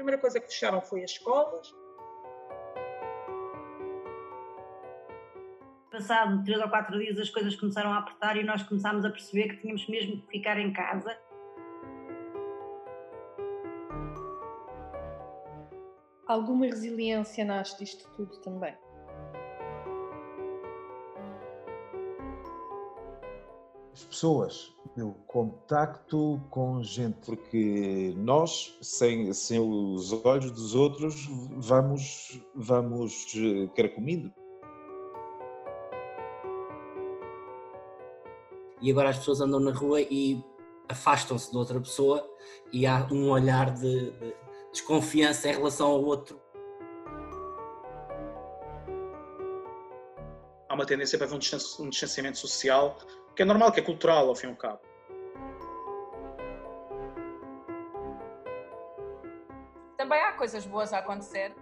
primeira coisa que fecharam foi as escolas. Passado três ou quatro dias as coisas começaram a apertar e nós começámos a perceber que tínhamos mesmo que ficar em casa. Alguma resiliência nasce disto tudo também? Pessoas, o contacto com gente, porque nós, sem, sem os olhos dos outros, vamos, vamos eh, carcomindo. E agora as pessoas andam na rua e afastam-se de outra pessoa e há um olhar de, de desconfiança em relação ao outro. Há uma tendência para haver um distanciamento social, que é normal, que é cultural, ao fim e ao cabo. Também há coisas boas a acontecer.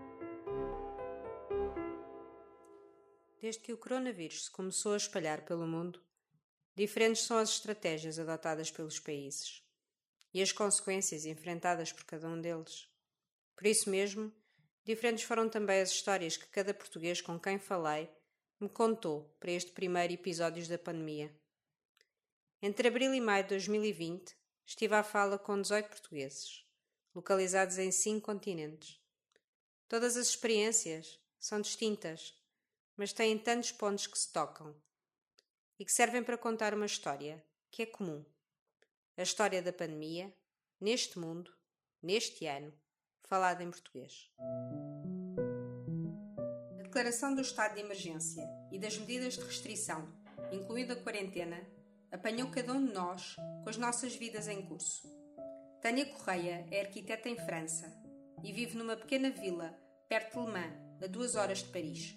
Desde que o coronavírus se começou a espalhar pelo mundo, diferentes são as estratégias adotadas pelos países e as consequências enfrentadas por cada um deles. Por isso mesmo, diferentes foram também as histórias que cada português com quem falei me contou para este primeiro episódio da pandemia. Entre abril e maio de 2020, estive à fala com 18 portugueses, localizados em cinco continentes. Todas as experiências são distintas, mas têm tantos pontos que se tocam e que servem para contar uma história que é comum. A história da pandemia, neste mundo, neste ano falada em português. A declaração do estado de emergência e das medidas de restrição, incluindo a quarentena, apanhou cada um de nós com as nossas vidas em curso. Tânia Correia é arquiteta em França e vive numa pequena vila perto de Le Mans, a duas horas de Paris.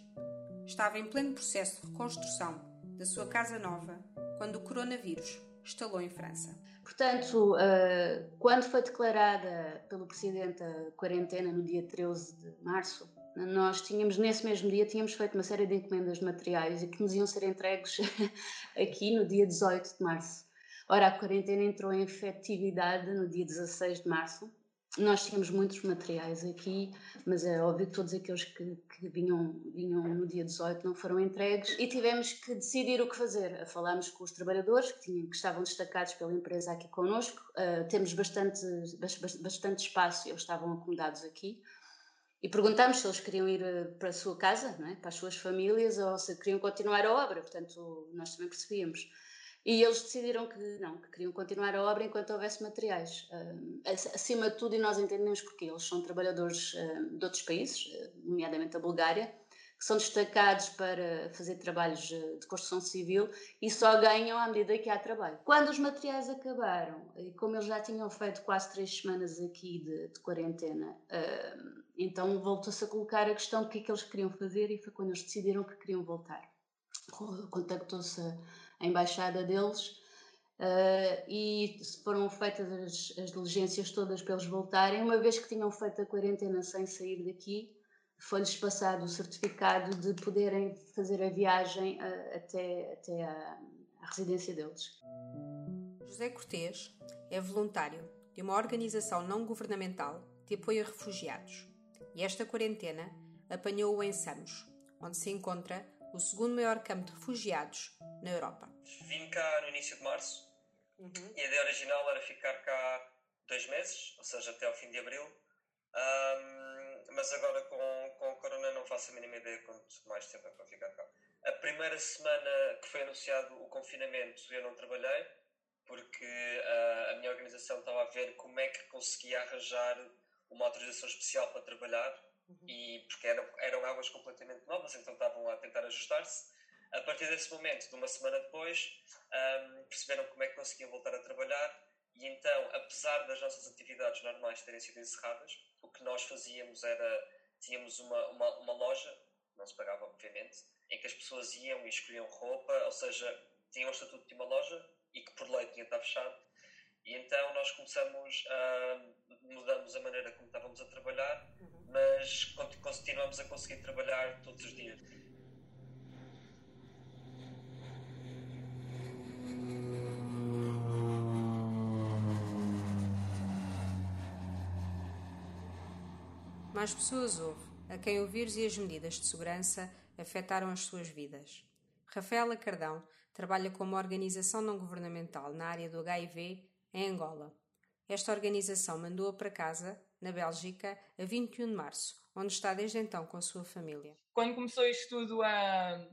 Estava em pleno processo de reconstrução da sua casa nova quando o coronavírus estalou em França. Portanto, uh, quando foi declarada pelo Presidente a quarentena no dia 13 de março, nós tínhamos, nesse mesmo dia, tínhamos feito uma série de encomendas de materiais e que nos iam ser entregues aqui no dia 18 de março. Ora, a quarentena entrou em efetividade no dia 16 de março nós tínhamos muitos materiais aqui, mas é óbvio que todos aqueles que, que vinham, vinham no dia 18 não foram entregues e tivemos que decidir o que fazer. Falámos com os trabalhadores que, tinham, que estavam destacados pela empresa aqui connosco, uh, temos bastante, bastante espaço eles estavam acomodados aqui. E perguntámos se eles queriam ir eh, para a sua casa, é? para as suas famílias, ou se queriam continuar a obra. Portanto, nós também percebíamos. E eles decidiram que não, que queriam continuar a obra enquanto houvesse materiais. Uh, acima de tudo, e nós entendemos porque eles são trabalhadores uh, de outros países, nomeadamente a Bulgária, que são destacados para fazer trabalhos de construção civil e só ganham à medida que há trabalho. Quando os materiais acabaram, e como eles já tinham feito quase três semanas aqui de, de quarentena, então voltou-se a colocar a questão do que é que eles queriam fazer e foi quando eles decidiram que queriam voltar. Contactou-se a embaixada deles uh, e foram feitas as, as, diligências todas para eles voltarem. Uma vez que tinham feito a quarentena sem sair daqui, foi-lhes passado o certificado de poderem fazer a viagem uh, até, até a, a residência deles. José Cortês é voluntário de uma organização não governamental de apoio a refugiados e esta quarentena apanhou-o em Samos, onde se encontra o segundo maior campo de refugiados na Europa. Vim cá no início de março uhum. e a ideia original era ficar cá dois meses, ou seja, até ao fim de abril. Um, mas agora com, com o Corona não faço a mínima ideia quanto mais tempo é para ficar cá. A primeira semana que foi anunciado o confinamento eu não trabalhei porque uh, a minha organização estava a ver como é que conseguia arranjar uma autorização especial para trabalhar uhum. e porque eram, eram águas completamente novas, então estavam a tentar ajustar-se. A partir desse momento, de uma semana depois, um, perceberam como é que conseguiam voltar a trabalhar e então, apesar das nossas atividades normais terem sido encerradas, o que nós fazíamos era, tínhamos uma, uma, uma loja, não se pagava obviamente, em que as pessoas iam e escolhiam roupa, ou seja, tinham o estatuto de uma loja e que por lei tinha de estar fechado. E então nós começamos a mudamos a maneira como estávamos a trabalhar mas continuamos a conseguir trabalhar todos os dias. Mais pessoas houve a quem o vírus e as medidas de segurança afetaram as suas vidas. Rafaela Cardão trabalha como organização não governamental na área do HIV em Angola. Esta organização mandou-a para casa, na Bélgica, a 21 de março, onde está desde então com a sua família. Quando começou isto tudo a,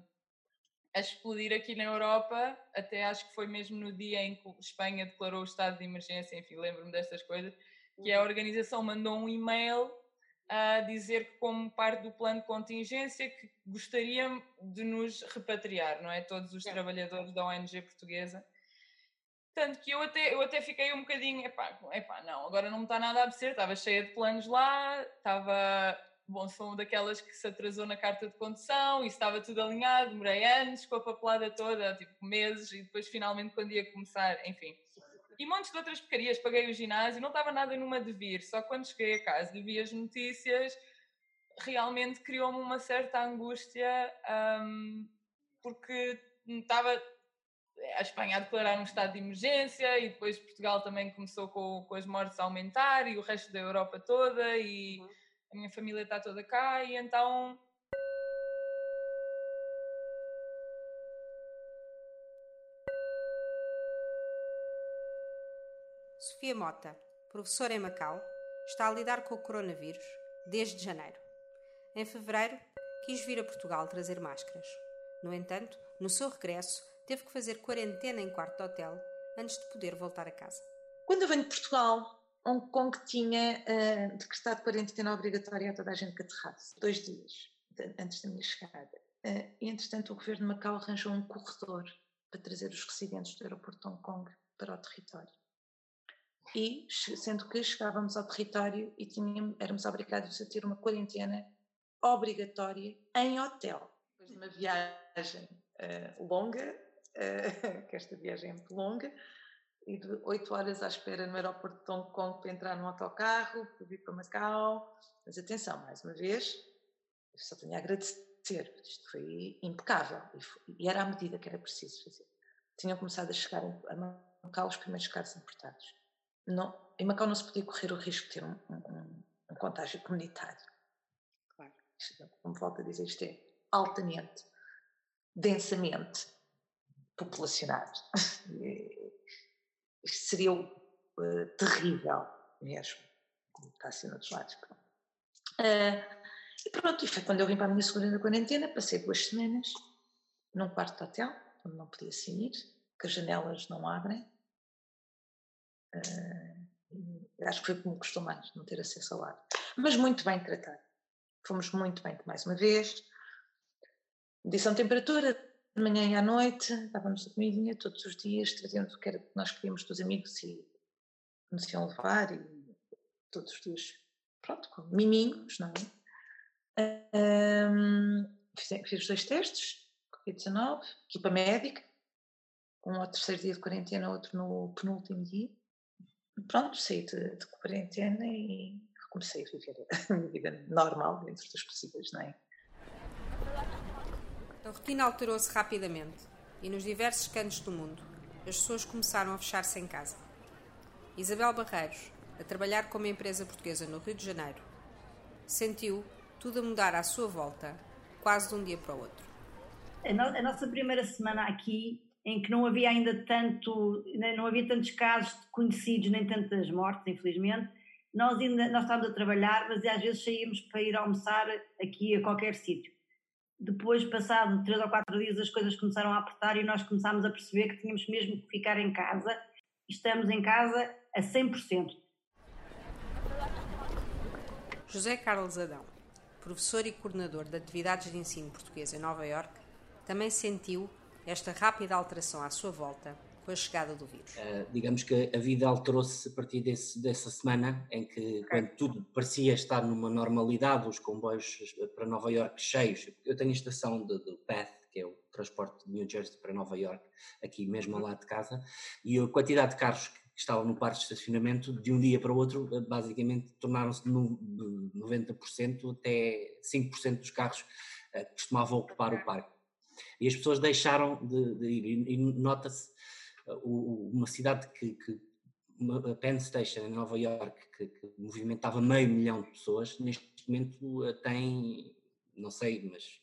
a explodir aqui na Europa, até acho que foi mesmo no dia em que Espanha declarou o estado de emergência, enfim, lembro-me destas coisas, que a organização mandou um e-mail a dizer que como parte do plano de contingência que gostaria de nos repatriar, não é? Todos os trabalhadores da ONG portuguesa. Tanto que eu até, eu até fiquei um bocadinho, epá, epá, não, agora não me está nada a apetecer, estava cheia de planos lá, estava, bom, sou daquelas que se atrasou na carta de condução, e estava tudo alinhado, demorei anos com a papelada toda, tipo meses, e depois finalmente quando ia começar, enfim e montes de outras porcarias. Paguei o ginásio, não estava nada numa de vir, só quando cheguei a casa e vi as notícias, realmente criou-me uma certa angústia, um, porque estava a Espanha a declarar um estado de emergência e depois Portugal também começou com, com as mortes a aumentar e o resto da Europa toda e uhum. a minha família está toda cá e então Sofia Mota, professora em Macau, está a lidar com o coronavírus desde janeiro. Em fevereiro, quis vir a Portugal trazer máscaras. No entanto, no seu regresso, teve que fazer quarentena em quarto de hotel antes de poder voltar a casa. Quando eu venho de Portugal, Hong Kong tinha uh, decretado quarentena obrigatória a toda a gente que aterrasse, dois dias de, antes da minha chegada. Uh, entretanto, o governo de Macau arranjou um corredor para trazer os residentes do aeroporto de Hong Kong para o território e sendo que chegávamos ao território e tínhamos, éramos obrigados a ter uma quarentena obrigatória em hotel. Depois de uma viagem uh, longa, uh, que esta viagem é muito longa, e de oito horas à espera no aeroporto de Hong Kong para entrar num autocarro, para vir para Macau. Mas atenção, mais uma vez, eu só tenho a agradecer, isto foi impecável e, foi, e era a medida que era preciso fazer. Tinham começado a chegar a Macau os primeiros casos importados não, em Macau não se podia correr o risco de ter um, um, um contágio comunitário. Claro. Como volto a dizer, isto é altamente, densamente populacionado. Isto seria uh, terrível mesmo, como está sendo dos lados. Uh, e pronto, e foi quando eu vim para a minha segunda quarentena, passei duas semanas num quarto de hotel, onde não podia sair, que as janelas não abrem, acho que foi como gostou mais, não ter acesso ao ar. Mas muito bem tratado. Fomos muito bem, mais uma vez. Medição de temperatura, de manhã e à noite, dávamos a comidinha todos os dias, trazendo o que era que nós queríamos dos amigos e nos iam levar, e todos os dias, pronto, com miminhos, não é? Um, fiz, fiz dois testes, Covid-19, equipa médica, um ao terceiro dia de quarentena, outro no penúltimo dia pronto, saí de, de quarentena e comecei a viver a minha vida normal dentro dos possíveis, não é? A rotina alterou-se rapidamente e nos diversos cantos do mundo as pessoas começaram a fechar-se em casa. Isabel Barreiros, a trabalhar como empresa portuguesa no Rio de Janeiro, sentiu tudo a mudar à sua volta, quase de um dia para o outro. A, no a nossa primeira semana aqui em que não havia ainda tanto, não havia tantos casos conhecidos, nem tantas mortes, infelizmente, nós ainda nós estávamos a trabalhar, mas às vezes saíamos para ir almoçar aqui a qualquer sítio. Depois, passado três ou quatro dias, as coisas começaram a apertar e nós começámos a perceber que tínhamos mesmo que ficar em casa. Estamos em casa a 100%. José Carlos Adão, professor e coordenador de atividades de ensino português em Nova Iorque, também sentiu esta rápida alteração à sua volta com a chegada do vírus? Uh, digamos que a vida alterou-se a partir desse, dessa semana, em que, okay. quando tudo parecia estar numa normalidade, os comboios para Nova York cheios. Eu tenho a estação de Path, que é o transporte de New Jersey para Nova York, aqui mesmo ao uhum. lado de casa, e a quantidade de carros que estavam no parque de estacionamento, de um dia para o outro, eh, basicamente tornaram-se de 90% até 5% dos carros que eh, costumavam ocupar o parque. E as pessoas deixaram de, de ir. E, nota-se uh, uma cidade que, que, a Penn Station em Nova York, que, que, movimentava meio milhão de pessoas, neste momento eh, tem, não sei, mas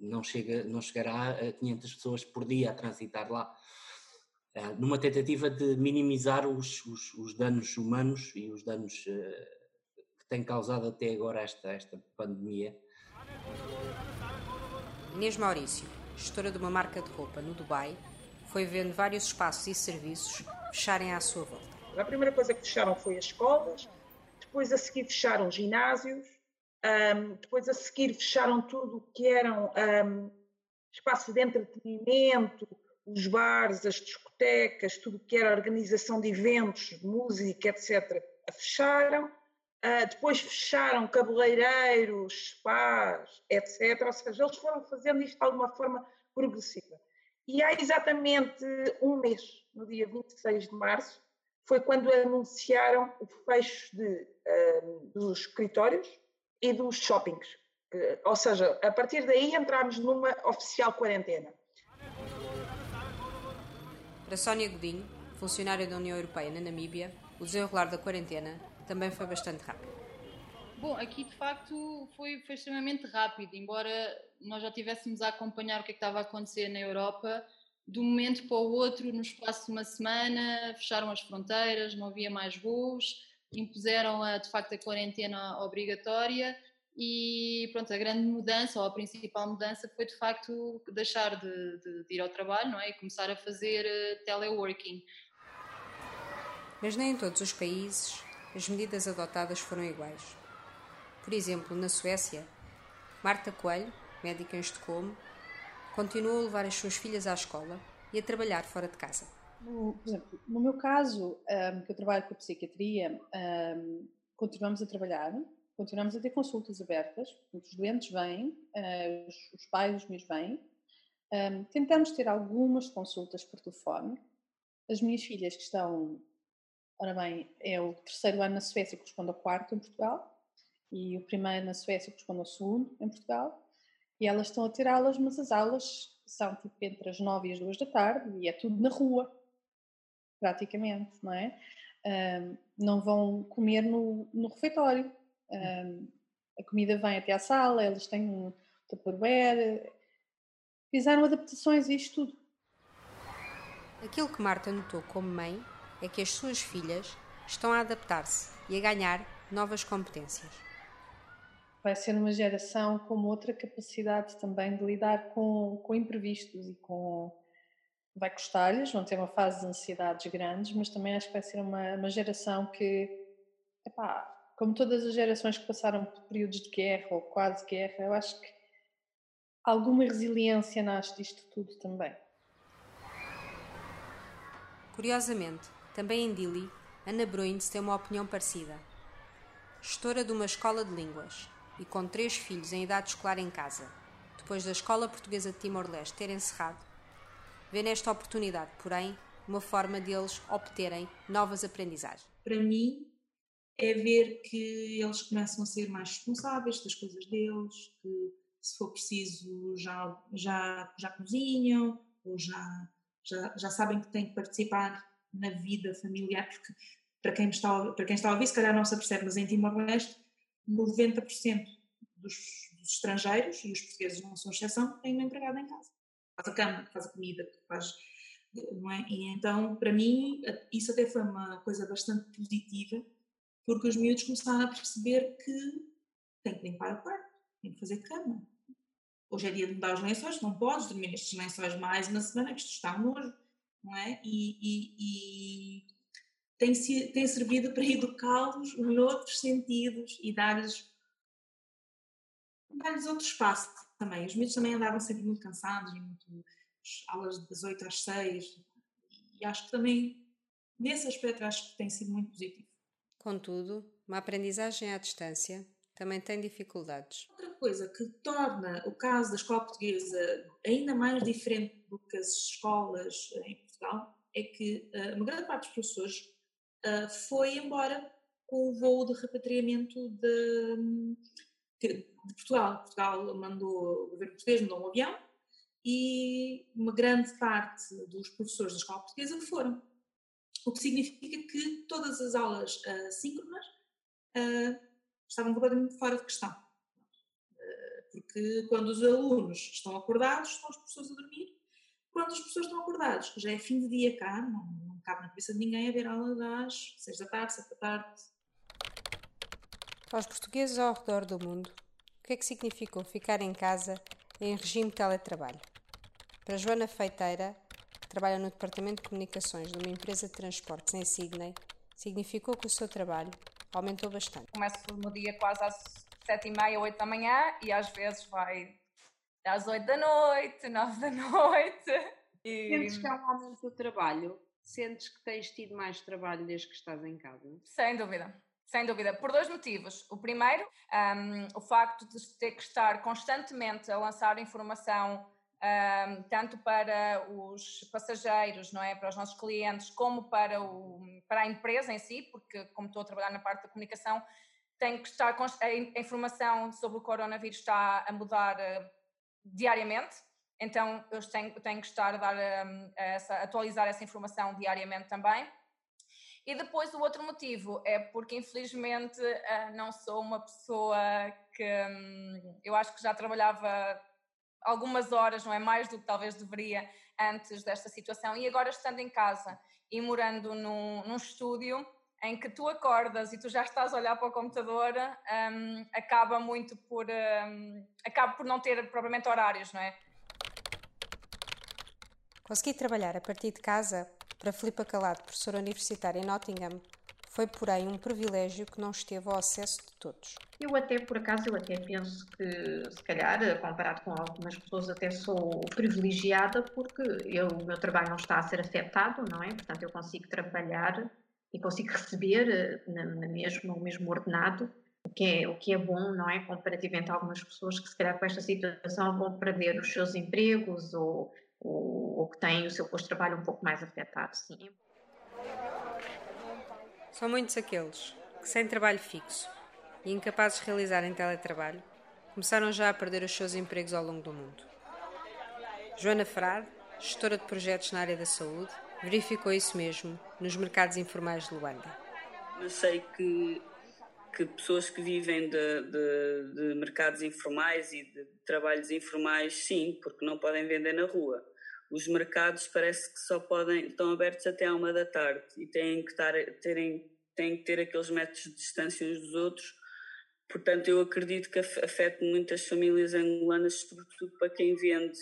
não, chega, não chegará a 500 pessoas por dia a transitar lá. Uh, numa tentativa de minimizar os, os, os, danos humanos e os danos uh, que tem causado até agora esta, esta pandemia. Inês Maurício, gestora de uma marca de roupa no Dubai, foi vendo vários espaços e serviços fecharem à sua volta. A primeira coisa que fecharam foi as escolas, depois a seguir fecharam ginásios, um, depois a seguir fecharam tudo o que eram um, espaços de entretenimento, os bares, as discotecas, tudo o que era organização de eventos, música, etc. Fecharam. Uh, depois fecharam cabeleireiros, spas, etc. Ou seja, eles foram fazendo isto de alguma forma progressiva. E há exatamente um mês, no dia 26 de março, foi quando anunciaram o fecho de, uh, dos escritórios e dos shoppings. ou seja, a partir daí entramos numa oficial quarentena. Para Sónia Godinho, funcionária da União Europeia na Namíbia, o desenrolar da quarentena também foi bastante rápido. Bom, aqui de facto foi, foi extremamente rápido, embora nós já tivéssemos a acompanhar o que, é que estava a acontecer na Europa, de um momento para o outro, no espaço de uma semana, fecharam as fronteiras, não havia mais voos, impuseram a, de facto a quarentena obrigatória e pronto, a grande mudança ou a principal mudança foi de facto deixar de, de, de ir ao trabalho não é? e começar a fazer uh, teleworking. Mas nem em todos os países as medidas adotadas foram iguais. Por exemplo, na Suécia, Marta Coelho, médica em Estocolmo, continuou a levar as suas filhas à escola e a trabalhar fora de casa. No, por exemplo, no meu caso, um, que eu trabalho com a psiquiatria, um, continuamos a trabalhar, continuamos a ter consultas abertas, os doentes vêm, uh, os, os, pais, os meus vêm. Um, tentamos ter algumas consultas por telefone. As minhas filhas que estão, ora bem, é o terceiro ano na Suécia corresponde ao quarto em Portugal e o primeiro na Suécia corresponde ao segundo em Portugal e elas estão a ter aulas, mas as aulas são tipo entre as nove e as duas da tarde e é tudo na rua, praticamente, não é? Um, não vão comer no, no refeitório. Um, a comida vem até à sala, eles têm um tupperware. Fizeram adaptações a isto tudo. Aquilo que Marta notou como mãe é que as suas filhas estão a adaptar-se e a ganhar novas competências vai ser uma geração com outra capacidade também de lidar com, com imprevistos e com. Vai custar-lhes, vão ter uma fase de ansiedades grandes, mas também acho que vai ser uma, uma geração que, epá, como todas as gerações que passaram por períodos de guerra ou quase guerra, eu acho que alguma resiliência nasce disto tudo também. Curiosamente, também em Dili, Ana Bruins tem uma opinião parecida. Gestora de uma escola de línguas, e com três filhos em idade escolar em casa, depois da Escola Portuguesa de Timor-Leste ter encerrado, vê nesta oportunidade, porém, uma forma deles obterem novas aprendizagens. Para mim, é ver que eles começam a ser mais responsáveis das coisas deles, que se for preciso já, já, já cozinham, ou já, já, já sabem que têm que participar na vida familiar, porque para quem, está, para quem está a ouvir, se calhar não se apercebe, mas em Timor-Leste 90% dos, dos, estrangeiros, e os portugueses não são exceção, têm uma empregada em casa. Faz a cama, faz a comida, faz. Não é? E então, para mim, isso até foi uma coisa bastante positiva, porque os miúdos começaram a perceber que têm que limpar o quarto, têm que fazer cama. Hoje é dia de mudar os lençóis, não podes dormir nestes lençóis mais uma semana, que isto está nojo, não é? E, e, e tem, tem servido para educá-los noutros sentidos e dar-lhes dar-lhes outro espaço também. Os miúdos também andavam sempre muito cansados, muito, aulas das 8 às 6, e acho que também, nesse aspecto, acho que tem sido muito positivo. Contudo, uma aprendizagem à distância também tem dificuldades. Outra coisa que torna o caso da escola portuguesa ainda mais diferente do que as escolas em Portugal é que uh, uma grande parte dos professores uh, foi embora com o voo de repatriamento de, de, Portugal. Portugal mandou, o governo português mandou um avião e uma grande parte dos professores da escola portuguesa foram. o que significa que todas as aulas uh, síncronas uh, estavam completamente fora de questão. Uh, porque quando os alunos estão acordados, estão os professores a dormir. Quando os professores estão acordados, já é fim de dia cá, não, não cabe na cabeça de ninguém a ver aula das 6 da tarde, 7 da tarde. Aos portugueses ao redor do mundo, o que é que significou ficar em casa em regime de teletrabalho? Para Joana Feiteira, trabalha no Departamento de Comunicações de uma empresa de transportes em Sydney, significou que o seu trabalho aumentou bastante. Começo no dia quase às sete e meia, oito da manhã e às vezes vai às oito da noite, nove da noite. E... Sentes que há um aumento do trabalho? Sentes que tens tido mais trabalho desde que estás em casa? Sem dúvida. Sem dúvida, por dois motivos. O primeiro, um, o facto de ter que estar constantemente a lançar informação um, tanto para os passageiros, não é, para os nossos clientes, como para, o, para a empresa em si, porque como estou a trabalhar na parte da comunicação, tenho que estar a informação sobre o coronavírus está a mudar uh, diariamente, então eu tenho, tenho que estar a dar um, essa, atualizar essa informação diariamente também. E depois o outro motivo é porque infelizmente uh, não sou uma pessoa que um, eu acho que já trabalhava algumas horas, não é mais do que talvez deveria antes desta situação. E agora estando em casa e morando num, num estúdio em que tu acordas e tu já estás a olhar para o computador, um, acaba muito por um, acaba por não ter propriamente horários, não é? Consegui trabalhar a partir de casa para Filipa Calado, professora universitária em Nottingham, foi, porém, um privilégio que não esteve ao acesso de todos. Eu até, por acaso, eu até penso que, se calhar, comparado com algumas pessoas, até sou privilegiada porque eu, o meu trabalho não está a ser afetado, não é? Portanto, eu consigo trabalhar e consigo receber eh, na, na mesmo, o mesmo ordenado, o que, é, o que é bom, não é? Comparativamente a algumas pessoas que, se calhar, com esta situação vão perder os seus empregos ou, ou, ou que têm o seu posto de trabalho um pouco mais afetado, sim. São muitos aqueles que, sem trabalho fixo e incapazes de realizarem teletrabalho, começaram já a perder os seus empregos ao longo do mundo. Joana Frade, gestora de projetos na área da saúde, verificou isso mesmo nos mercados informais de Luanda. Eu sei que, que pessoas que vivem de, de, de mercados informais e de trabalhos informais, sim, porque não podem vender na rua os mercados parece que só podem, estão abertos até à uma da tarde e têm que, estar, terem, têm que ter aqueles metros de distância uns dos outros. Portanto, eu acredito que afeta muitas famílias angolanas, sobretudo para quem vende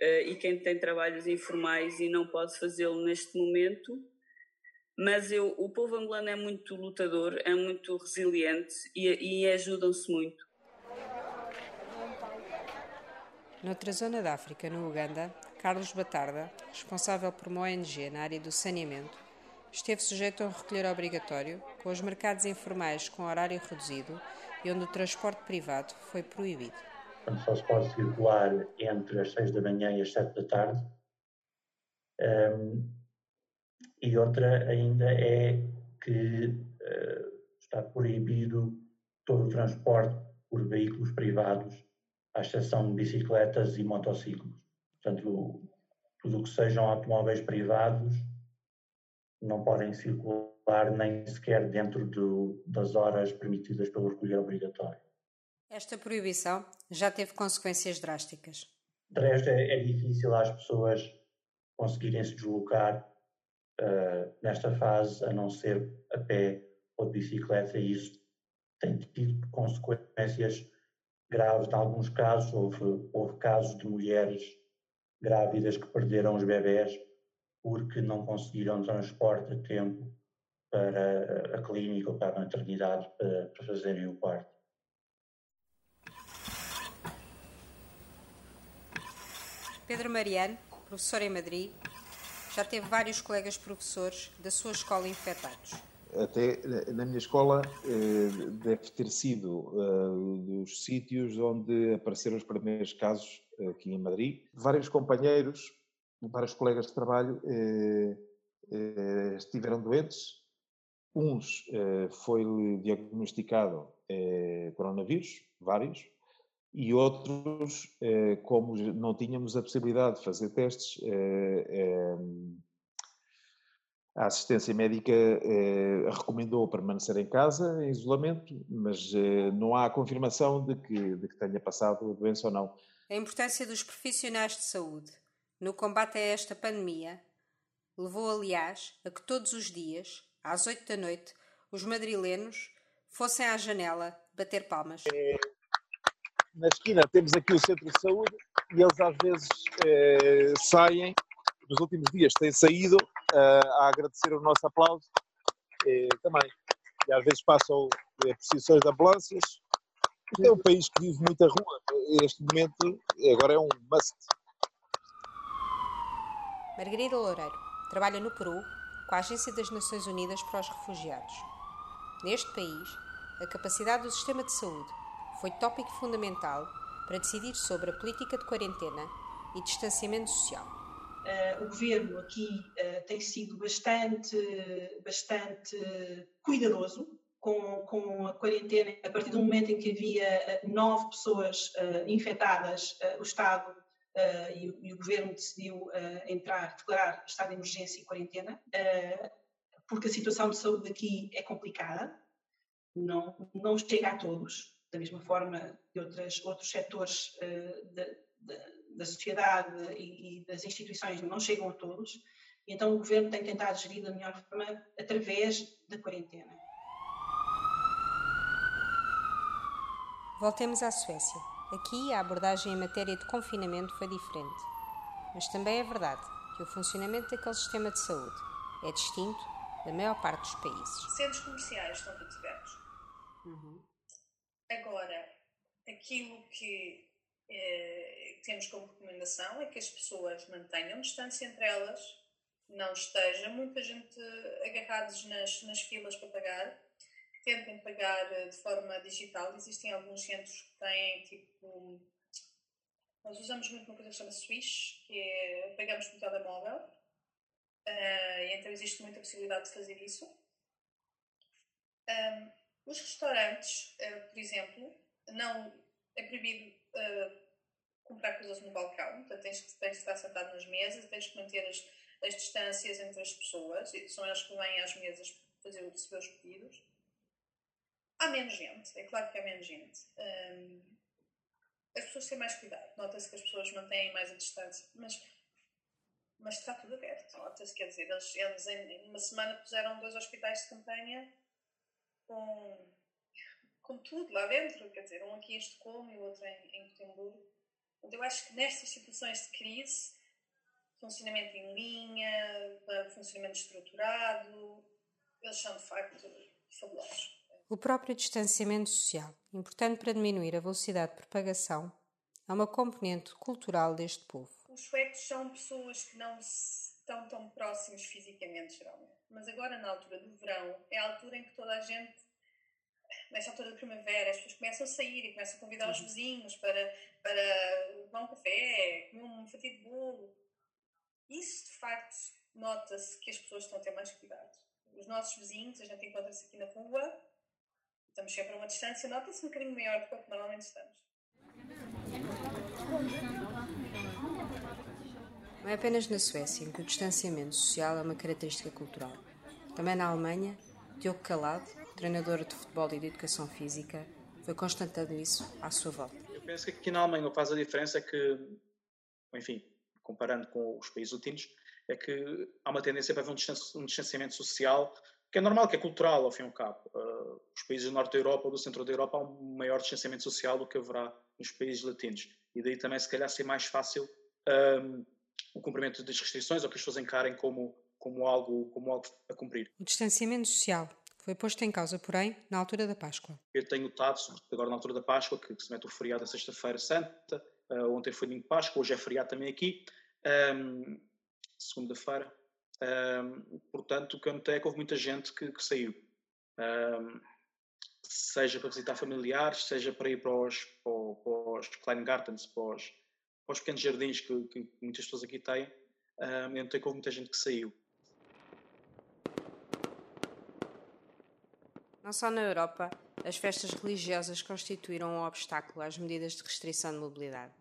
e quem tem trabalhos informais e não pode fazê-lo neste momento. Mas eu, o povo angolano é muito lutador, é muito resiliente e, e ajudam-se muito. Noutra zona da África, no Uganda, Carlos Batarda, responsável por uma ONG na área do saneamento, esteve sujeito a um recolher obrigatório, com os mercados informais com horário reduzido e onde o transporte privado foi proibido. Só se pode circular entre as 6 da manhã e as 7 da tarde. Um, e outra ainda é que uh, está proibido todo o transporte por veículos privados, à exceção de bicicletas e motociclos. Portanto, tudo o que sejam automóveis privados não podem circular nem sequer dentro do, das horas permitidas pelo recolher obrigatório. Esta proibição já teve consequências drásticas. De resto, é, é difícil às pessoas conseguirem se deslocar uh, nesta fase, a não ser a pé ou de bicicleta, e isso tem tido consequências graves. Em alguns casos, houve, houve casos de mulheres grávidas que perderam os bebés porque não conseguiram transporte a tempo para a clínica ou para a maternidade para, para fazerem o parto. Pedro Mariano, professor em Madrid, já teve vários colegas professores da sua escola infectados. Até na minha escola eh, deve ter sido uh, dos sítios onde apareceram os primeiros casos aqui em Madrid. Vários companheiros, vários colegas de trabalho eh, eh, estiveram doentes. Uns eh, foi diagnosticado eh, coronavírus, vários, e outros, eh, como não tínhamos a possibilidade de fazer testes, eh, A assistência médica eh, recomendou permanecer em casa, em isolamento, mas eh, não há confirmação de que, de que tenha passado a doença ou não. A importância dos profissionais de saúde no combate a esta pandemia levou, aliás, a que todos os dias, às oito da noite, os madrilenos fossem à janela bater palmas. É, na esquina temos aqui o centro de saúde e eles às vezes eh, saem, nos últimos dias têm saído uh, a agradecer o nosso aplauso eh, também. E às vezes passam eh, de ambulâncias. Isto é um país que vive muita rua. Este momento agora é um must. Margarida Loureiro trabalha no Peru com a Agência das Nações Unidas para os Refugiados. Neste país, a capacidade do sistema de saúde foi tópico fundamental para decidir sobre a política de quarentena e distanciamento social. Uh, o governo aqui uh, tem sido bastante, bastante cuidadoso com, com, a quarentena. A partir do momento em que havia eh, nove pessoas uh, infectadas, o Estado e o, e, o, governo decidiu entrar, declarar estado de emergência e quarentena, porque a situação de saúde aqui é complicada, não, não chega a todos, da mesma forma que outras, outros setores de, de, da sociedade e, e, das instituições não chegam a todos, e então o governo tem tentado gerir da melhor forma através da quarentena. Voltemos à Suécia. Aqui a abordagem em matéria de confinamento foi diferente. Mas também é verdade que o funcionamento daquele sistema de saúde é distinto da maior parte dos países. Centros comerciais estão todos abertos. Uhum. Agora, aquilo que eh, temos como recomendação é que as pessoas mantenham distância entre elas, não esteja muita gente agarrados nas, nas filas para pagar, que tentem pagar eh, de forma digital. Existem alguns centros que têm tipo. Nós usamos muito uma coisa que se chama Swish, que é pagamos com telemóvel, uh, então existe muita possibilidade de fazer isso. Um, os restaurantes, uh, por exemplo, não é proibido uh, comprar coisas no balcão, portanto tens, tens de estar sentado nas mesas, tens que manter as, as distâncias entre as pessoas, são elas que vêm às mesas fazer receber os pedidos. Há menos gente, é claro que há menos gente. Um, as pessoas têm mais cuidado, nota-se que as pessoas mantêm mais a distância, mas, mas está tudo aberto, nota-se, quer dizer, eles, eles em uma semana puseram dois hospitais de campanha com com tudo lá dentro, quer dizer, um aqui em Estocolmo e o outro em, em Gotemburgo. Eu acho que nestas situações de crise, funcionamento em linha, funcionamento estruturado, eles são de facto fabulosos. O próprio distanciamento social, importante para diminuir a velocidade de propagação, é uma componente cultural deste povo. Os suecos são pessoas que não estão tão próximos fisicamente, geralmente. Mas agora, na altura do verão, é a altura em que toda a gente nesta altura da primavera, as pessoas começam a sair e começam a convidar os uhum. vizinhos para, para um café, comer uma fatia de bolo. Isso, de facto, nota-se que as pessoas estão a ter mais cuidado. Os nossos vizinhos, a gente encontra-se aqui na rua, estamos sempre a uma distância, nota-se um bocadinho maior do que normalmente estamos. Não é apenas na Suécia em que o distanciamento social é uma característica cultural. Também na Alemanha, Diogo Calado, treinador de futebol e de educação física, foi constatando isso à sua volta. Eu penso que aqui na Alemanha o que faz a diferença é que, enfim, comparando com os países latinos, é que há uma tendência para haver um distanciamento social que é normal, que é cultural, ao fim e ao cabo. Uh, os países do norte da Europa ou do centro da Europa há um maior distanciamento social do que haverá nos países latinos. E daí também, se calhar, ser mais fácil um, o cumprimento das restrições ou que as pessoas encarem como, como, algo, como algo a cumprir. O distanciamento social foi posto em causa, porém, na altura da Páscoa. Eu tenho notado, agora na altura da Páscoa, que se mete o feriado da Sexta-feira Santa, uh, ontem foi domingo de Páscoa, hoje é feriado também aqui, um, segunda-feira. Um, portanto, o que eu notei é que houve muita gente que, que saiu. Um, seja para visitar familiares, seja para ir para os, para, os Kleingardens, para os, para os pequenos jardins que, que, muitas pessoas aqui têm. Um, eu notei muita gente que saiu. Não só na Europa, as festas religiosas constituíram um obstáculo às medidas de restrição de mobilidade.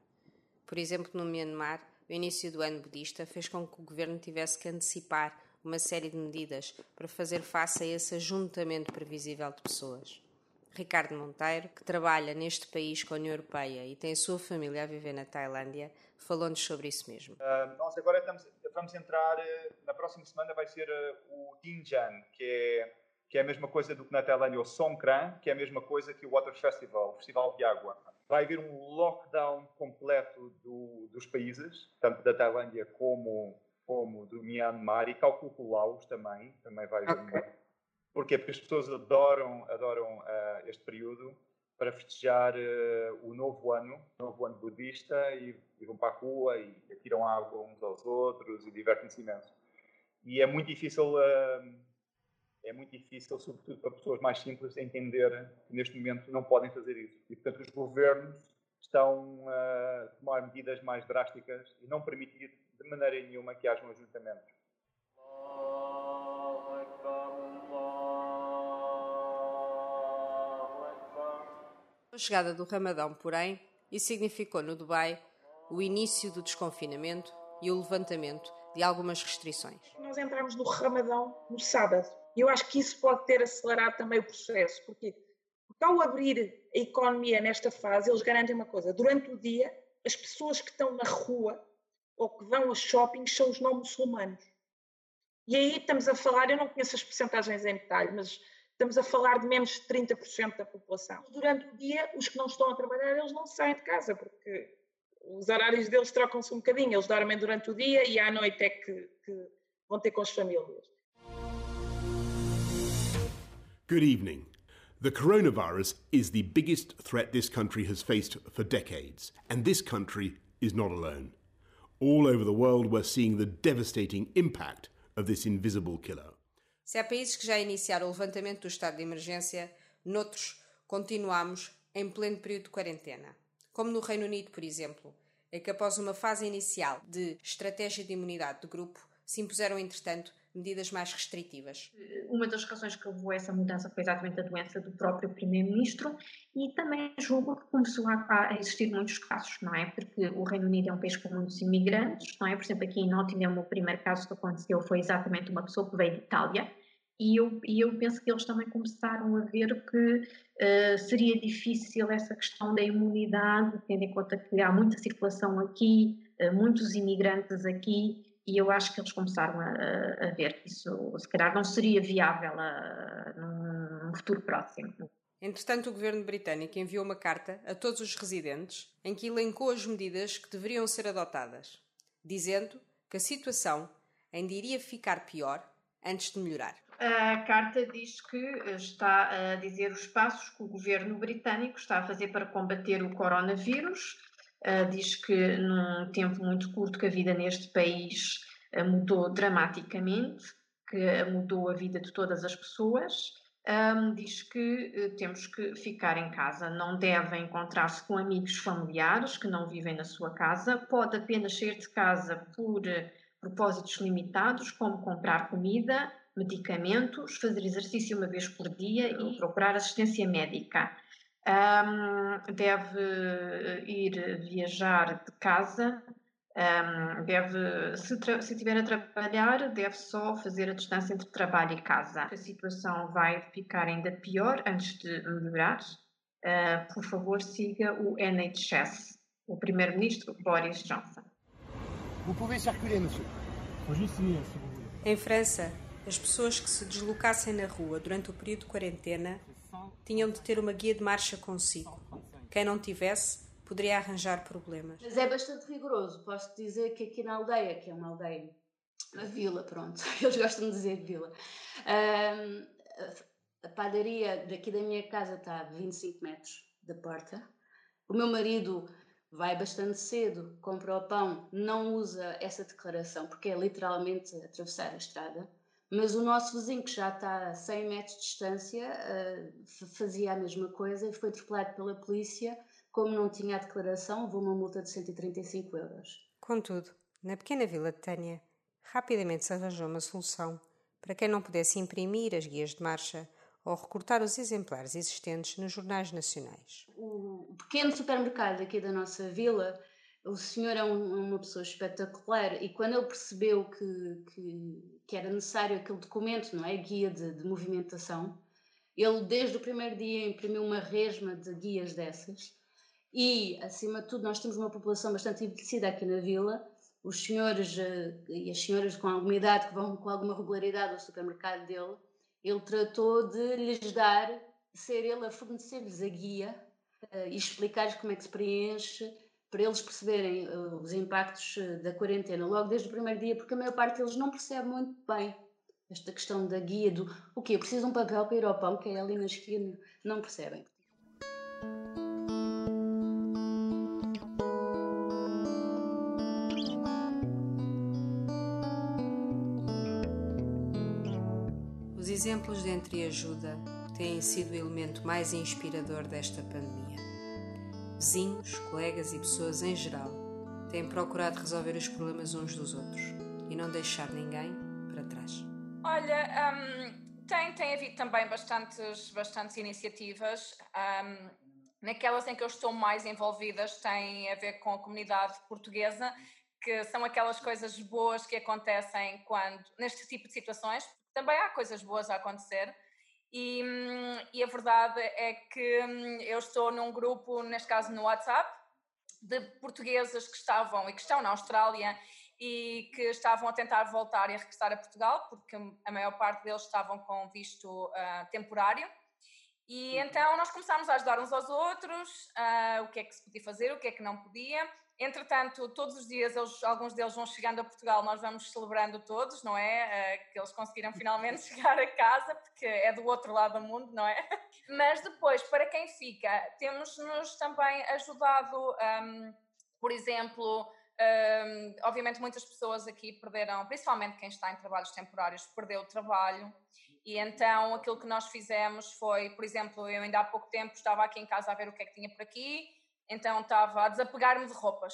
Por exemplo, no Myanmar, o início do ano budista fez com que o governo tivesse que antecipar uma série de medidas para fazer face a esse ajuntamento previsível de pessoas. Ricardo Monteiro, que trabalha neste país com a União Europeia e tem a sua família a viver na Tailândia, falou-nos sobre isso mesmo. Uh, nós agora estamos, vamos entrar, uh, na próxima semana vai ser uh, o Dinjan, que é, que é a mesma coisa do que na Tailândia, o Songkran, que é a mesma coisa que o Water Festival, o Festival de Água. Vai haver um lockdown completo do, dos países, tanto da Tailândia como, como do Myanmar, e calculo que o Laos também, também vai haver okay. um Porquê? Porque as pessoas adoram, adoram uh, este período para festejar uh, o novo ano, o novo ano budista, e, e, vão para a rua e atiram água uns aos outros e divertem-se imenso. E é muito difícil, uh, é muito difícil, sobretudo para pessoas mais simples, entender que neste momento não podem fazer isso. E, portanto, os governos estão a tomar medidas mais drásticas e não permitir de maneira nenhuma que haja um A chegada do Ramadão, porém, isso significou no Dubai o início do desconfinamento e o levantamento de algumas restrições. Nós entramos no Ramadão no sábado e eu acho que isso pode ter acelerado também o processo, porque, porque ao abrir a economia nesta fase, eles garantem uma coisa: durante o dia, as pessoas que estão na rua ou que vão a shoppings são os não muçulmanos. E aí estamos a falar, eu não conheço as porcentagens em detalhe, mas estamos a falar de menos de 30% da população. Durante o dia, os que não estão a trabalhar, eles não saem de casa, porque os horários deles trocam-se um bocadinho, eles dormem durante o dia e à noite é que, que vão ter com as famílias. Good evening. The coronavirus is the biggest threat this country has faced for decades, and this country is not alone. All over the world, we're seeing the devastating impact of this invisible killer. Se há países que já iniciaram o levantamento do estado de emergência, noutros continuamos em pleno período de quarentena. Como no Reino Unido, por exemplo, é que após uma fase inicial de estratégia de imunidade de grupo, se impuseram, entretanto, medidas mais restritivas. Uma das razões que levou a essa mudança foi exatamente a doença do próprio Primeiro-Ministro e também julgo que começou a, existir muitos casos, não é? Porque o Reino Unido é um país com muitos imigrantes, não é? Por exemplo, aqui em Nottingham o primeiro caso que aconteceu foi exatamente uma pessoa que veio de Itália e eu, e eu penso que eles também começaram a ver que uh, seria difícil essa questão da imunidade, tendo em conta que há muita circulação aqui, uh, muitos imigrantes aqui, e eu acho que eles começaram a, a ver que isso, se calhar, não seria viável a, num, num futuro próximo. Entretanto, o governo britânico enviou uma carta a todos os residentes em que elencou as medidas que deveriam ser adotadas, dizendo que a situação ainda iria ficar pior antes de melhorar. A carta diz que está a dizer os passos que o governo britânico está a fazer para combater o coronavírus. Uh, diz que num tempo muito curto que a vida neste país uh, mudou dramaticamente, que mudou a vida de todas as pessoas. Um, diz que uh, temos que ficar em casa, não devem encontrar-se com amigos familiares que não vivem na sua casa, pode apenas sair de casa por propósitos limitados, como comprar comida, medicamentos, fazer exercício uma vez por dia e procurar assistência médica. Um, deve ir viajar de casa, um, deve, se, se estiver a trabalhar, deve só fazer a distância entre trabalho e casa. A situação vai ficar ainda pior antes de melhorar. Uh, por favor, siga o NHS, o Primeiro-Ministro Boris Johnson. Vous pouvez circuler, monsieur. Faut juste signer, si vous voulez. Em França, as pessoas que se deslocassem na rua durante o período de quarentena tinham de ter uma guia de marcha consigo. Quem não tivesse poderia arranjar problemas. Mas é bastante rigoroso. Posso dizer que aqui na aldeia, que é uma aldeia, uma vila, pronto, eles gostam de dizer vila, a padaria daqui da minha casa está a 25 metros da porta. O meu marido vai bastante cedo, compra o pão, não usa essa declaração porque é literalmente atravessar a estrada. Mas o nosso vizinho, que já está a 100 metros de distância, uh, fazia a mesma coisa e foi atropelado pela polícia. Como não tinha a declaração, levou uma multa de 135 euros. Contudo, na pequena vila de Tânia, rapidamente se arranjou uma solução para quem não pudesse imprimir as guias de marcha ou recortar os exemplares existentes nos jornais nacionais. O pequeno supermercado aqui da nossa vila, o senhor é um, uma pessoa espetacular e quando ele percebeu que, que que era necessário aquele documento, não é? Guia de, de movimentação. Ele, desde o primeiro dia, imprimiu uma resma de guias dessas. E, acima de tudo, nós temos uma população bastante envelhecida aqui na vila. Os senhores uh, e as senhoras com alguma idade que vão com alguma regularidade ao supermercado dele, ele tratou de lhes dar, ser ele a fornecer-lhes a guia uh, e explicar-lhes como é que se preenche, para eles perceberem uh, os impactos uh, da quarentena logo desde o primeiro dia, porque a maior parte deles não percebe muito bem esta questão da guia do o quê? Preciso de um papel para ir ao pão, que é ali na esquina. Não percebem. Os exemplos de entreajuda têm sido o elemento mais inspirador desta pandemia. Vizinhos, colegas e pessoas em geral têm procurado resolver os problemas uns dos outros e não deixar ninguém para trás. Olha, um, tem, tem havido também bastantes, bastantes iniciativas. Um, naquelas em que eu estou mais envolvidas tem a ver com a comunidade portuguesa, que são aquelas coisas boas que acontecem quando neste tipo de situações. Também há coisas boas a acontecer, e, e, a verdade é que hum, eu estou num grupo, neste caso no WhatsApp, de portuguesas que estavam e que estão na Austrália e que estavam a tentar voltar e a regressar a Portugal, porque a maior parte deles estavam com visto uh, temporário. E uhum. então nós começámos a ajudar uns aos outros, uh, o que é que se podia fazer, o que é que não podia. Entretanto, todos os dias eles, alguns deles vão chegando a Portugal, nós vamos celebrando todos, não é? Uh, que eles conseguiram finalmente chegar a casa, porque é do outro lado do mundo, não é? Mas depois, para quem fica, temos-nos também ajudado, um, por exemplo, um, obviamente muitas pessoas aqui perderam, principalmente quem está em trabalhos temporários, perdeu o trabalho. E então aquilo que nós fizemos foi, por exemplo, eu ainda há pouco tempo estava aqui em casa a ver o que é que tinha por aqui então estava a desapegar-me de roupas.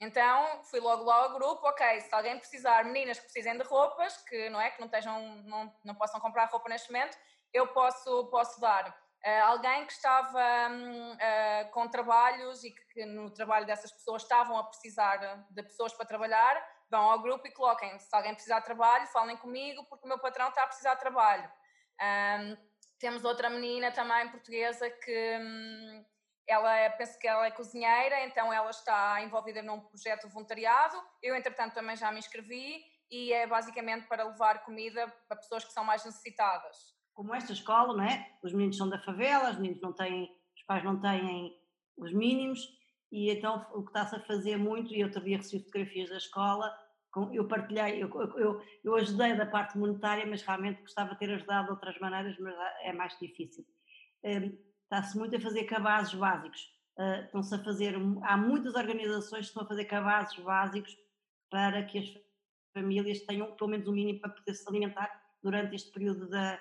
Então fui logo lá ao grupo, ok, se alguém precisar, meninas que precisem de roupas, que não é, que não estejam, não, não possam comprar roupa neste momento, eu posso, posso dar. Uh, alguém que estava um, uh, eh, com trabalhos e que, que, no trabalho dessas pessoas estavam a precisar de pessoas para trabalhar, vão ao grupo e coloquem, se alguém precisar de trabalho, falem comigo porque o meu patrão está a precisar de trabalho. Um, temos outra menina também portuguesa que, um, ela é, penso que ela é cozinheira, então ela está envolvida num projeto de voluntariado. Eu, entretanto, também já me inscrevi e é basicamente para levar comida para pessoas que são mais necessitadas. Como esta escola, não é? Os meninos são da favela, os meninos não têm, os pais não têm os mínimos e então o que está-se a fazer muito, e outro dia recebi fotografias da escola, eu partilhei, eu, eu, eu ajudei da parte monetária, mas realmente gostava de ter ajudado de outras maneiras, mas é mais difícil. Hum, está-se muito a fazer cabazes básicos. Uh, estão-se a fazer, há muitas organizações que estão a fazer cabazes básicos para que as famílias tenham pelo menos o um mínimo para poder se alimentar durante este período de,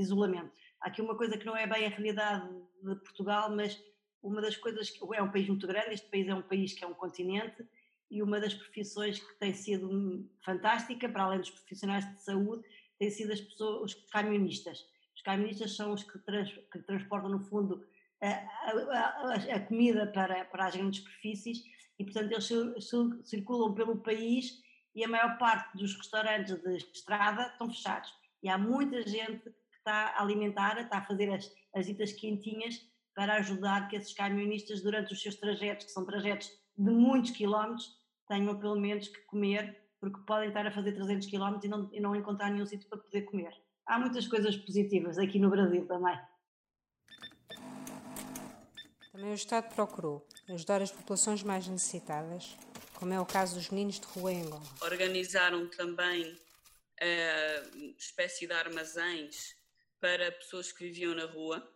isolamento. Há aqui uma coisa que não é bem a realidade de Portugal, mas uma das coisas que é um país muito grande, este país é um país que é um continente e uma das profissões que tem sido fantástica, para além dos profissionais de saúde, tem sido as pessoas, os camionistas camionistas são os que, trans, que transportam, no fundo, a, a, a, comida para, para as grandes superfícies e, portanto, eles circulam pelo país e a maior parte dos restaurantes de estrada estão fechados. E há muita gente que está a alimentar, está a fazer as, as ditas quentinhas para ajudar que esses camionistas, durante os seus trajetos, que são trajetos de muitos quilómetros, tenham pelo menos que comer, porque podem estar a fazer 300 quilómetros e não, e não encontrar nenhum sítio para poder comer há muitas coisas positivas aqui no Brasil também. Também o Estado procurou ajudar as populações mais necessitadas, como é o caso dos meninos de rua em Angola. Organizaram também a eh, espécie de armazéns para pessoas que viviam na rua,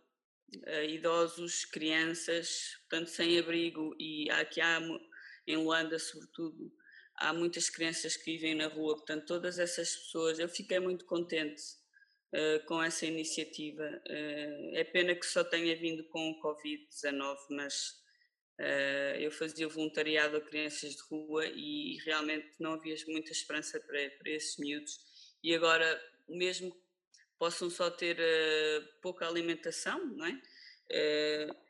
eh, idosos, crianças, portanto sem abrigo e aqui há em Luanda sobretudo há muitas crianças que vivem na rua, portanto todas essas pessoas, eu fiquei muito contente uh, com essa iniciativa. Uh, é pena que só tenha vindo com o Covid-19, mas uh, eu fazia voluntariado a crianças de rua e realmente não havia muita esperança para, para esses miúdos. E agora, mesmo possam só ter pouca alimentação, não é?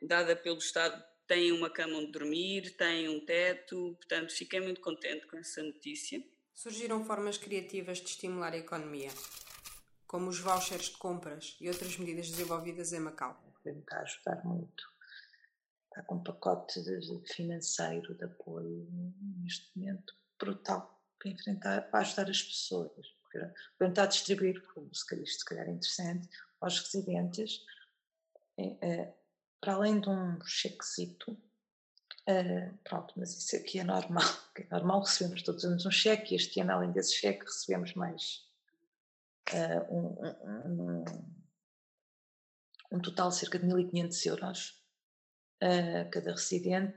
dada pelo Estado, têm uma cama onde dormir, têm um teto, portanto, fiquei muito contente com essa notícia. Surgiram formas criativas de estimular a economia, como os vouchers de compras e outras medidas desenvolvidas em Macau. Foi-me a ajudar muito. Está com um pacote financeiro de apoio neste momento brutal para enfrentar, para ajudar as pessoas. Tentar distribuir, como se calhar, se calhar é interessante, aos residentes, é, para além de um chequezito, é, pronto, mas isso aqui é normal, é normal, recebemos todos os anos um cheque e este ano, além desse cheque, recebemos mais uh, um, um, um, total de cerca de 1.500 euros a uh, cada residente,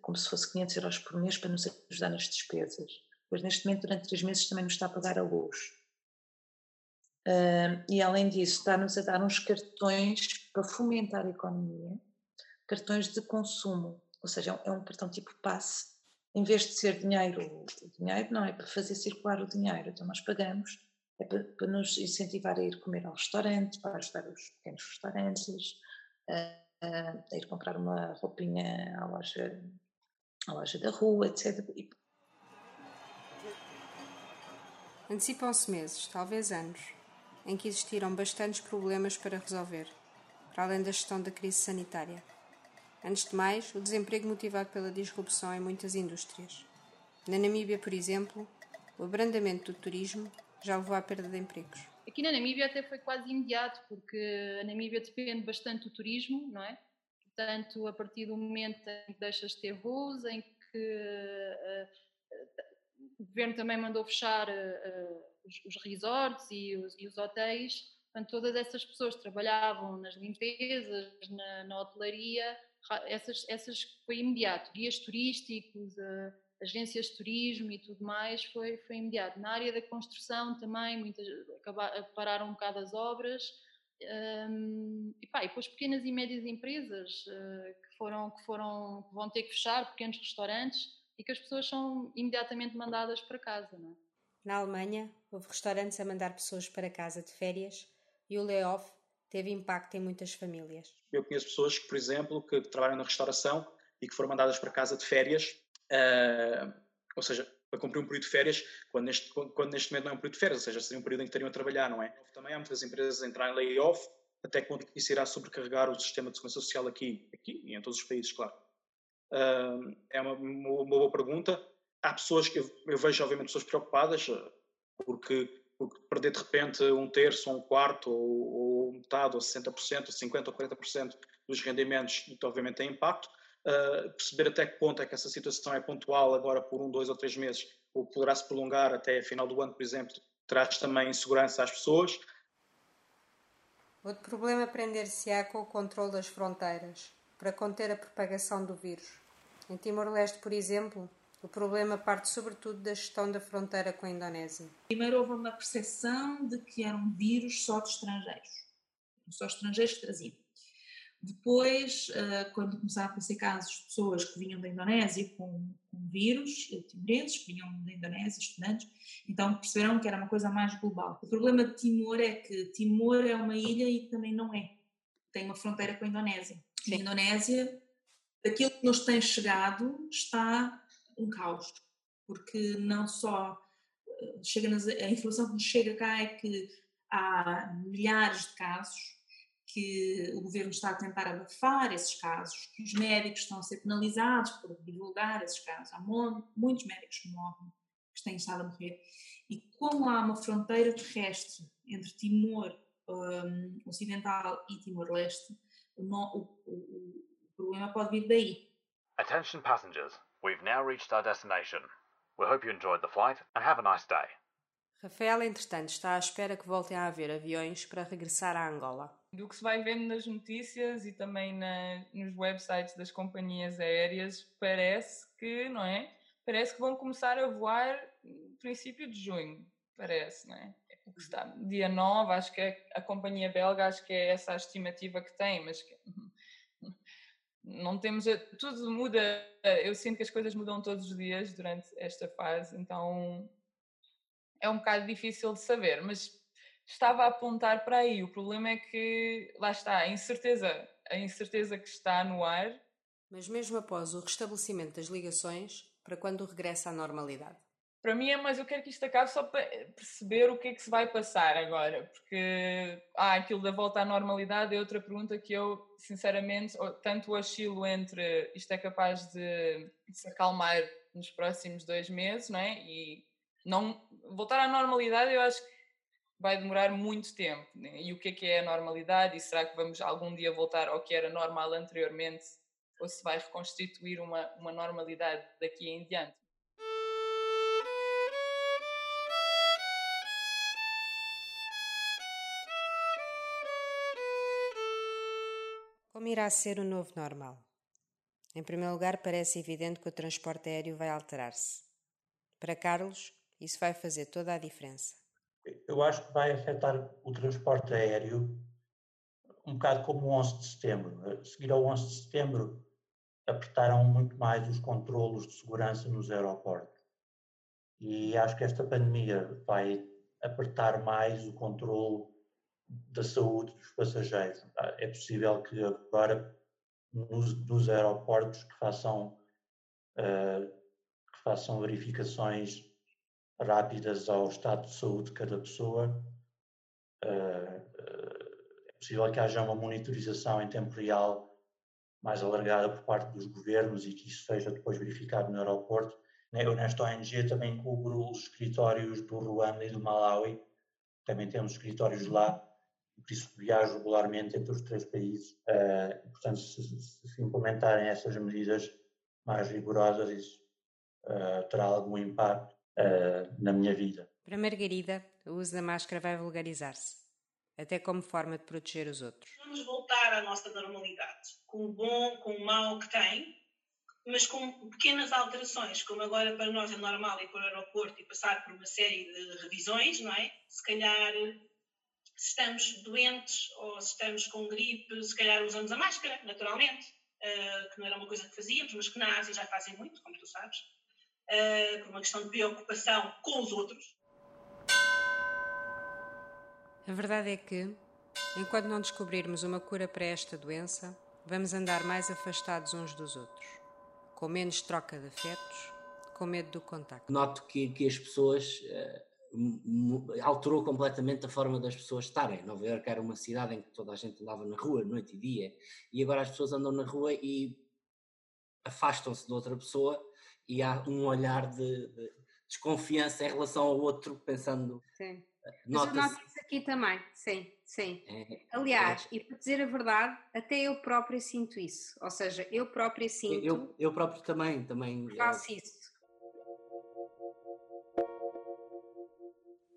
como se fosse 500 euros por mês para nos ajudar nas despesas. Pois neste momento, durante três meses, também nos está a pagar a luz. Uh, e além disso, está-nos a dar uns cartões para fomentar a economia, cartões de consumo, ou seja, é um cartão tipo passe, em vez de ser dinheiro, dinheiro não é para fazer circular o dinheiro, então nós pagamos, é para, para nos incentivar a ir comer ao restaurante, para ajudar os pequenos restaurantes, a, a ir comprar uma roupinha à loja, à loja da rua, etc. Antecipam-se meses, talvez anos, em que existiram bastantes problemas para resolver, para além da gestão da crise sanitária. Antes de mais, o desemprego motivado pela disrupção em muitas indústrias. Na Namíbia, por exemplo, o abrandamento do turismo já levou à perda de empregos. Aqui na Namíbia até foi quase imediato, porque a Namíbia depende bastante do turismo, não é? Portanto, a partir do momento em que deixas de ter voos, em que uh, uh, o governo também mandou fechar uh, os, os, resorts e os, e os, hotéis, portanto, todas essas pessoas que trabalhavam nas limpezas, na, na hotelaria, essas, essas foi imediato. Guias turísticos, agências de turismo e tudo mais, foi, foi imediato. Na área da construção também, muitas, acabaram, pararam um bocado as obras. Um, e, pá, e depois pequenas e médias empresas uh, que, foram, que, foram, que vão ter que fechar, pequenos restaurantes, e que as pessoas são imediatamente mandadas para casa. Não é? Na Alemanha, houve restaurantes a mandar pessoas para casa de férias e o layoff teve impacto em muitas famílias. Eu conheço pessoas que, por exemplo, que trabalham na restauração e que foram mandadas para casa de férias Uh, ou seja, para cumprir um período de férias, quando neste, quando neste momento não é um período de férias, ou seja, seria um período em que estariam a trabalhar, não é? Também há muitas empresas a entrar em layoff, até quando isso irá sobrecarregar o sistema de segurança social aqui, aqui e em todos os países, claro. Uh, é uma, uma, boa pergunta. Há pessoas que eu, eu, vejo, obviamente, pessoas preocupadas, porque, porque perder de repente um terço, ou um quarto, ou, ou metade, ou 60%, ou 50% ou 40% dos rendimentos, obviamente tem impacto uh, perceber até que ponto é que essa situação é pontual agora por um, dois ou três meses, ou poderá se prolongar até final do ano, por exemplo, traz também insegurança às pessoas. Outro problema prender-se-á com o controle das fronteiras, para conter a propagação do vírus. Em Timor-Leste, por exemplo, o problema parte sobretudo da gestão da fronteira com a Indonésia. Primeiro houve uma percepção de que era um vírus só de estrangeiros, só estrangeiros que traziam. Depois, uh, quando começaram a aparecer casos de pessoas que vinham da Indonésia com, com vírus, eh, timorenses que vinham da Indonésia, estudantes, então perceberam que era uma coisa mais global. O problema de Timor é que Timor é uma ilha e também não é. Tem uma fronteira com a Indonésia. Sim. A Indonésia, aquilo que nos tem chegado, está um caos, porque não só eh, chega nas, a informação que nos chega cá é que há milhares de casos que o governo está a tentar abafar esses casos, que os médicos estão a ser penalizados por divulgar esses casos. Há muitos médicos que morrem, que têm estado a morrer. E como há uma fronteira terrestre entre Timor um, Ocidental e Timor-Leste, o, o, o, o problema pode vir daí. Attention passengers, we've now reached our destination. We hope you enjoyed the flight and have a nice day. Rafael, entretanto, está à espera que voltem a haver aviões para regressar à Angola do que se vai vendo nas notícias e também na, nos websites das companhias aéreas, parece que, não é? Parece que vão começar a voar no princípio de junho, parece, não é? é o que está, dia 9, acho que é a companhia belga, acho que é essa a estimativa que tem, mas que, não temos, tudo muda, eu sinto que as coisas mudam todos os dias durante esta fase, então é um bocado difícil de saber, mas estava a apontar para aí. O problema é que, lá está, a incerteza, a incerteza que está no ar. Mas mesmo após o restabelecimento das ligações, para quando regressa à normalidade? para mim é mais eu quero que isto acabe só para perceber o que é que se vai passar agora, porque ah, aquilo da volta à normalidade é outra pergunta que eu, sinceramente, tanto oscilo entre isto é capaz de, de se acalmar nos próximos dois meses, não é? E não voltar à normalidade eu acho que vai demorar muito tempo. Né? E o que é que é a normalidade? E será que vamos algum dia voltar ao que era normal anteriormente? Ou se vai reconstituir uma, uma normalidade daqui em diante? Como irá ser o novo normal? Em primeiro lugar, parece evidente que o transporte aéreo vai alterar-se. Para Carlos, isso vai fazer toda a diferença. Eu acho que vai afetar o transporte aéreo um bocado como o 11 de setembro. A seguir ao 11 de setembro, apertaram muito mais os controlos de segurança nos aeroportos. E acho que esta pandemia vai apertar mais o controle da saúde dos passageiros. É possível que agora nos, nos aeroportos que façam, uh, que façam verificações rápidas ao estado de saúde de cada pessoa. Uh, uh, é possível que haja uma monitorização em tempo real mais alargada por parte dos governos e que isso seja depois verificado no aeroporto. Eu, nesta ONG, também cubro os escritórios do Ruanda e do Malawi. Também temos escritórios lá por isso viajo regularmente entre os três países. Uh, portanto, se, implementarem essas medidas mais rigorosas, isso terá algum impacto uh, na minha vida. Para Margarida, o uso da máscara vai vulgarizar-se, até como forma de proteger os outros. Vamos voltar à nossa normalidade, com o bom, com o mau que tem, mas com pequenas alterações, como agora para nós é normal ir para o aeroporto e passar por uma série de revisões, não é? Se calhar se estamos doentes ou se estamos com gripe, se calhar usamos a máscara, naturalmente, uh, que não era uma coisa que fazíamos, mas que na Ásia já fazem muito, como tu sabes, uh, por uma questão de preocupação com os outros. A verdade é que, enquanto não descobrirmos uma cura para esta doença, vamos andar mais afastados uns dos outros, com menos troca de afetos, com medo do contacto. Noto que, que as pessoas. Uh alterou completamente a forma das pessoas estarem. Nova Iorque era uma cidade em que toda a gente andava na rua, noite e dia, e agora as pessoas andam na rua e afastam-se de outra pessoa e há um olhar de, de desconfiança em relação ao outro, pensando. Sim. Eh, Mas eu noto isso aqui também, sim, sim. É, Aliás, é. e para dizer a verdade, até eu própria sinto isso. Ou seja, eu própria sinto. Eu, eu próprio também, também. Faço isso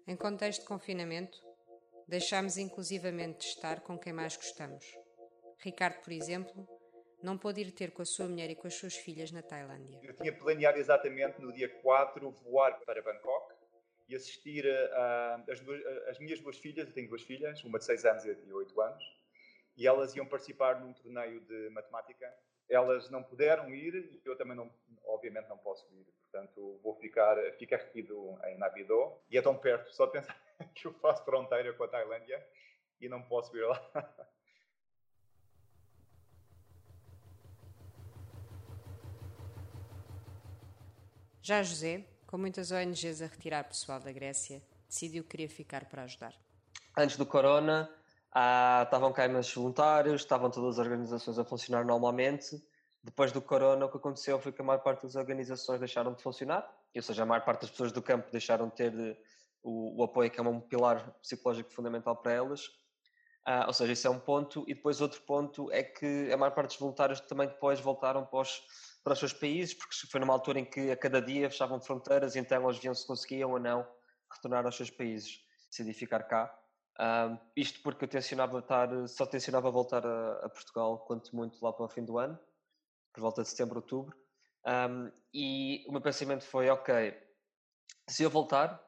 Em contexto de confinamento, deixámos inclusivamente de estar com quem mais gostamos. Ricardo, por exemplo, não pôde ir ter com a sua mulher e com as suas filhas na Tailândia. Eu tinha planeado exatamente no dia 4 voar para Bangkok e assistir a, as, as, minhas duas filhas, eu tenho duas filhas, uma de 6 anos e de 8 anos, e elas iam participar num torneio de matemática. Elas não puderam ir e eu também, não, obviamente, não posso ir Portanto, vou ficar, ficar retido em Nabidó e é tão perto, só pensar que eu faço fronteira com a Tailândia e não posso ir lá. Já José, com muitas ONGs a retirar pessoal da Grécia, decidiu que queria ficar para ajudar. Antes do corona, ah, estavam cá imensos voluntários, estavam todas as organizações a funcionar normalmente depois do corona, o que aconteceu foi que a maior parte das organizações deixaram de funcionar, ou seja, a maior parte das pessoas do campo deixaram de ter eh, o, o apoio, que é um pilar psicológico fundamental para elas. Uh, ou seja, isso é um ponto. E depois outro ponto é que a maior parte dos voluntários também depois voltaram para os, para os seus países, porque foi numa altura em que a cada dia fechavam fronteiras e então eles viam se conseguiam ou não retornar aos seus países, decidir ficar cá. Uh, isto porque eu tencionava estar, só tencionava voltar a, a Portugal, quanto muito lá para o fim do ano por volta de setembro, outubro. Um, e o meu pensamento foi: ok, se eu voltar,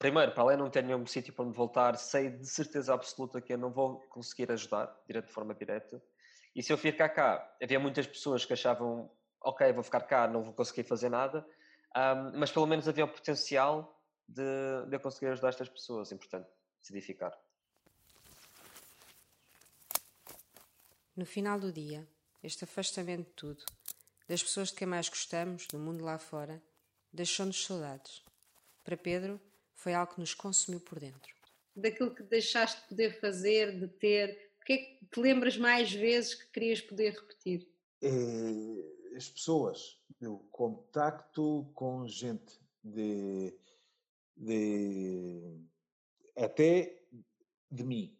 primeiro, para além de não ter nenhum sítio para onde voltar, sei de certeza absoluta que eu não vou conseguir ajudar de forma direta. E se eu ficar cá, havia muitas pessoas que achavam: ok, vou ficar cá, não vou conseguir fazer nada, um, mas pelo menos havia o potencial de, de eu conseguir ajudar estas pessoas, e portanto, decidi ficar. No final do dia, este afastamento de tudo, das pessoas de quem mais gostamos, do mundo lá fora, deixou-nos saudades. Para Pedro, foi algo que nos consumiu por dentro. Daquilo que deixaste de poder fazer, de ter, o que é que te lembras mais vezes que querias poder repetir? É, as pessoas, o contacto com gente de, de até de mim,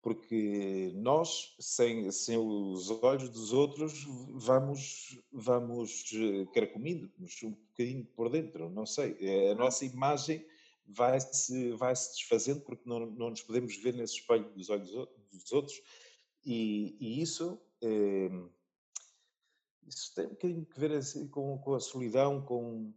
porque nós, sem, sem os olhos dos outros, vamos, vamos eh, carcomindo-nos um bocadinho por dentro, não sei. A nossa imagem vai-se vai -se desfazendo porque não, não nos podemos ver nesse espelho dos olhos dos outros e, e isso, é, isso tem um bocadinho que ver assim, com, com a solidão, com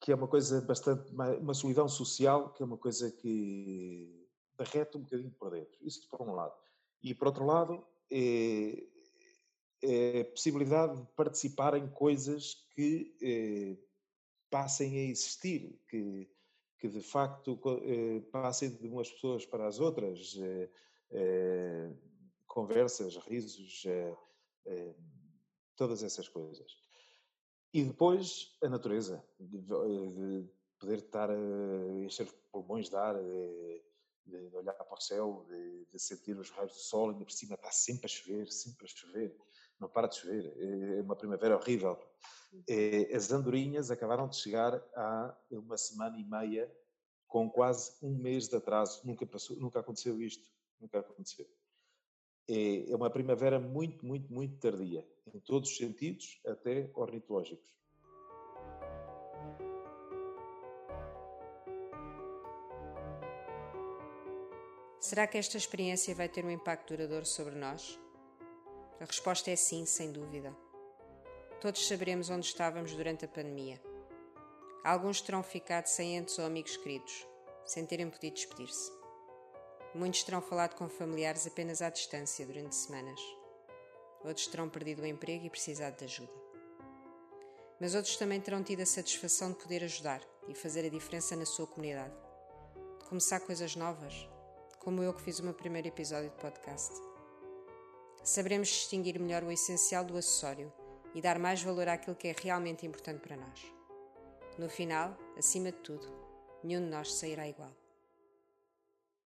que é uma coisa bastante, uma solidão social, que é uma coisa que derrete um bocadinho por dentro. Isso por um lado. E por outro lado, é, é a possibilidade de participar em coisas que é, passem a existir, que, que de facto é, passem de umas pessoas para as outras, é, conversas, risos, todas essas coisas. E depois a natureza, de, de poder estar a encher pulmões de ar, de, de olhar para o céu, de, de, sentir os raios do sol, ainda por cima está sempre a chover, sempre a chover, não para de chover, é uma primavera horrível. É, as andorinhas acabaram de chegar há uma semana e meia, com quase um mês de atraso, nunca, passou, nunca aconteceu isto, nunca aconteceu. É, é uma primavera muito, muito, muito tardia, em todos os sentidos, até ornitológicos. Será que esta experiência vai ter um impacto duradouro sobre nós? A resposta é sim, sem dúvida. Todos saberemos onde estávamos durante a pandemia. Alguns terão ficado sem entes ou amigos queridos, sem terem podido despedir-se. Muitos terão falado com familiares apenas à distância durante semanas. Outros terão perdido o emprego e precisado de ajuda. Mas outros também terão tido a satisfação de poder ajudar e fazer a diferença na sua comunidade. Começar coisas novas, como eu que fiz o meu primeiro episódio de podcast. Saberemos distinguir melhor o essencial do acessório e dar mais valor àquilo que é realmente importante para nós. No final, acima de tudo, nenhum de nós sairá igual.